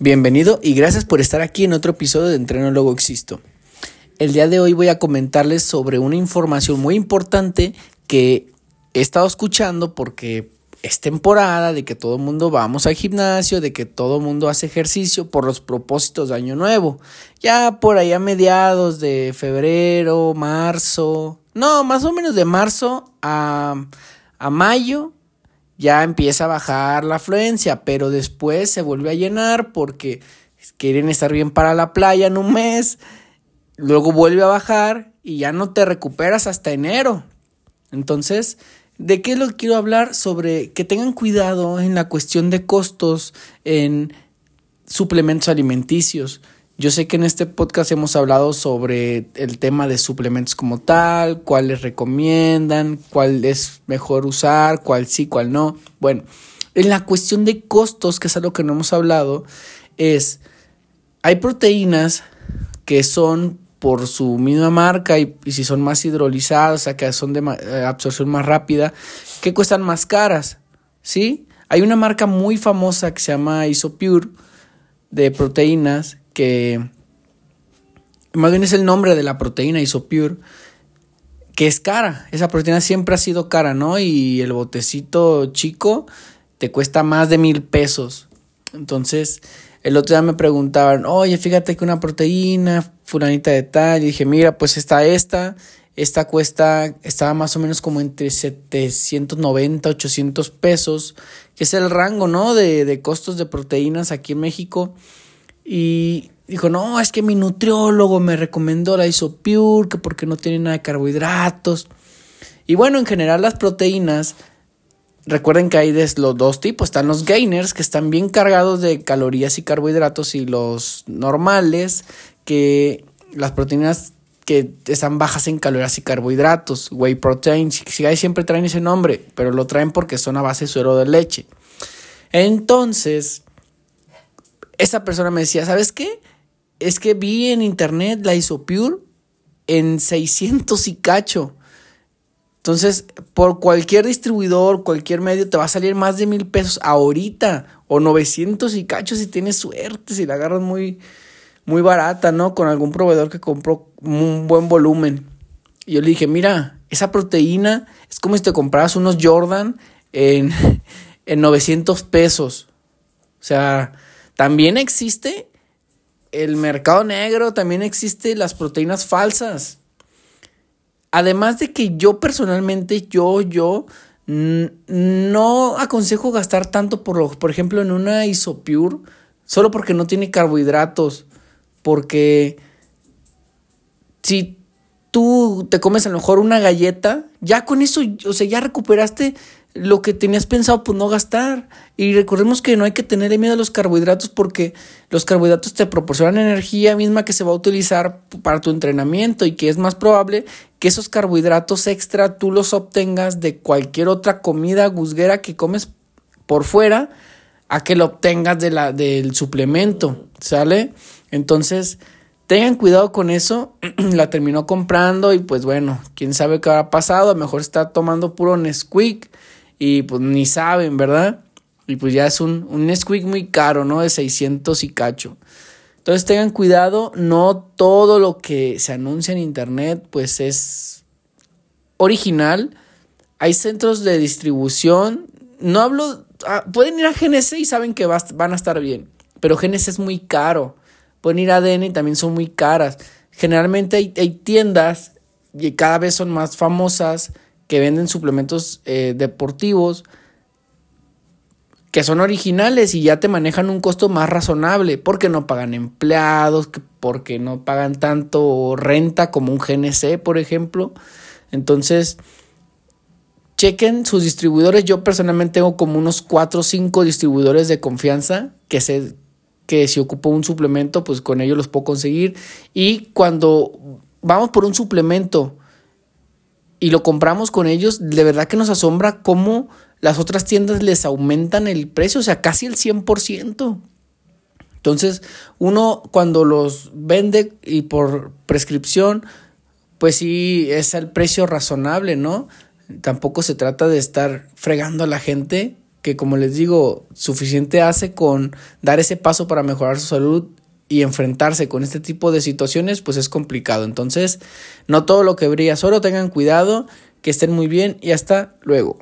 Bienvenido y gracias por estar aquí en otro episodio de Entreno Luego Existo. El día de hoy voy a comentarles sobre una información muy importante que he estado escuchando porque es temporada de que todo el mundo vamos al gimnasio, de que todo el mundo hace ejercicio por los propósitos de Año Nuevo. Ya por ahí a mediados de febrero, marzo, no, más o menos de marzo a, a mayo ya empieza a bajar la afluencia, pero después se vuelve a llenar porque quieren estar bien para la playa en un mes, luego vuelve a bajar y ya no te recuperas hasta enero. Entonces, ¿de qué es lo que quiero hablar? Sobre que tengan cuidado en la cuestión de costos en suplementos alimenticios. Yo sé que en este podcast hemos hablado sobre el tema de suplementos como tal, cuáles recomiendan, cuál es mejor usar, cuál sí, cuál no. Bueno, en la cuestión de costos, que es algo que no hemos hablado, es, hay proteínas que son por su misma marca y, si son más hidrolizadas, o sea, que son de eh, absorción más rápida, que cuestan más caras, ¿sí? Hay una marca muy famosa que se llama Isopure de proteínas que más bien es el nombre de la proteína Isopure, que es cara. Esa proteína siempre ha sido cara, ¿no? Y el botecito chico te cuesta más de mil pesos. Entonces, el otro día me preguntaban, oye, fíjate que una proteína, fulanita de tal, y dije, mira, pues está esta, esta cuesta, estaba más o menos como entre 790, 800 pesos, que es el rango, ¿no? De, de costos de proteínas aquí en México. Y dijo, no, es que mi nutriólogo me recomendó la Isopure, que porque no tiene nada de carbohidratos. Y bueno, en general las proteínas, recuerden que hay los dos tipos, están los gainers, que están bien cargados de calorías y carbohidratos, y los normales, que las proteínas que están bajas en calorías y carbohidratos, whey protein, si, siempre traen ese nombre, pero lo traen porque son a base de suero de leche. Entonces, esa persona me decía, ¿sabes qué? Es que vi en internet la Isopure en 600 y cacho. Entonces, por cualquier distribuidor, cualquier medio, te va a salir más de mil pesos ahorita. O 900 y cacho si tienes suerte, si la agarras muy, muy barata, ¿no? Con algún proveedor que compró un buen volumen. Y yo le dije, mira, esa proteína es como si te compraras unos Jordan en, en 900 pesos. O sea, también existe el mercado negro, también existe las proteínas falsas. Además de que yo personalmente, yo, yo, no aconsejo gastar tanto, por, por ejemplo, en una Isopure, solo porque no tiene carbohidratos. Porque si tú te comes a lo mejor una galleta, ya con eso, o sea, ya recuperaste lo que tenías pensado pues no gastar. Y recordemos que no hay que tener miedo a los carbohidratos porque los carbohidratos te proporcionan energía misma que se va a utilizar para tu entrenamiento y que es más probable que esos carbohidratos extra tú los obtengas de cualquier otra comida guzguera que comes por fuera a que lo obtengas de la, del suplemento, ¿sale? Entonces, tengan cuidado con eso. la terminó comprando y pues bueno, quién sabe qué ha pasado. A lo mejor está tomando puro Nesquik y pues ni saben, ¿verdad? Y pues ya es un, un muy caro, ¿no? De 600 y cacho. Entonces tengan cuidado, no todo lo que se anuncia en internet pues es original. Hay centros de distribución, no hablo, ah, pueden ir a GNC y saben que van a estar bien, pero GNC es muy caro. Pueden ir a ADN y también son muy caras. Generalmente hay tiendas y cada vez son más famosas que venden suplementos eh, deportivos que son originales y ya te manejan un costo más razonable porque no pagan empleados, porque no pagan tanto renta como un GNC, por ejemplo. Entonces, chequen sus distribuidores. Yo personalmente tengo como unos 4 o 5 distribuidores de confianza que sé que si ocupo un suplemento, pues con ellos los puedo conseguir. Y cuando vamos por un suplemento y lo compramos con ellos, de verdad que nos asombra cómo las otras tiendas les aumentan el precio, o sea, casi el 100%. Entonces, uno cuando los vende y por prescripción, pues sí es el precio razonable, ¿no? Tampoco se trata de estar fregando a la gente que como les digo, suficiente hace con dar ese paso para mejorar su salud y enfrentarse con este tipo de situaciones, pues es complicado. Entonces, no todo lo que brilla, solo tengan cuidado, que estén muy bien y hasta luego.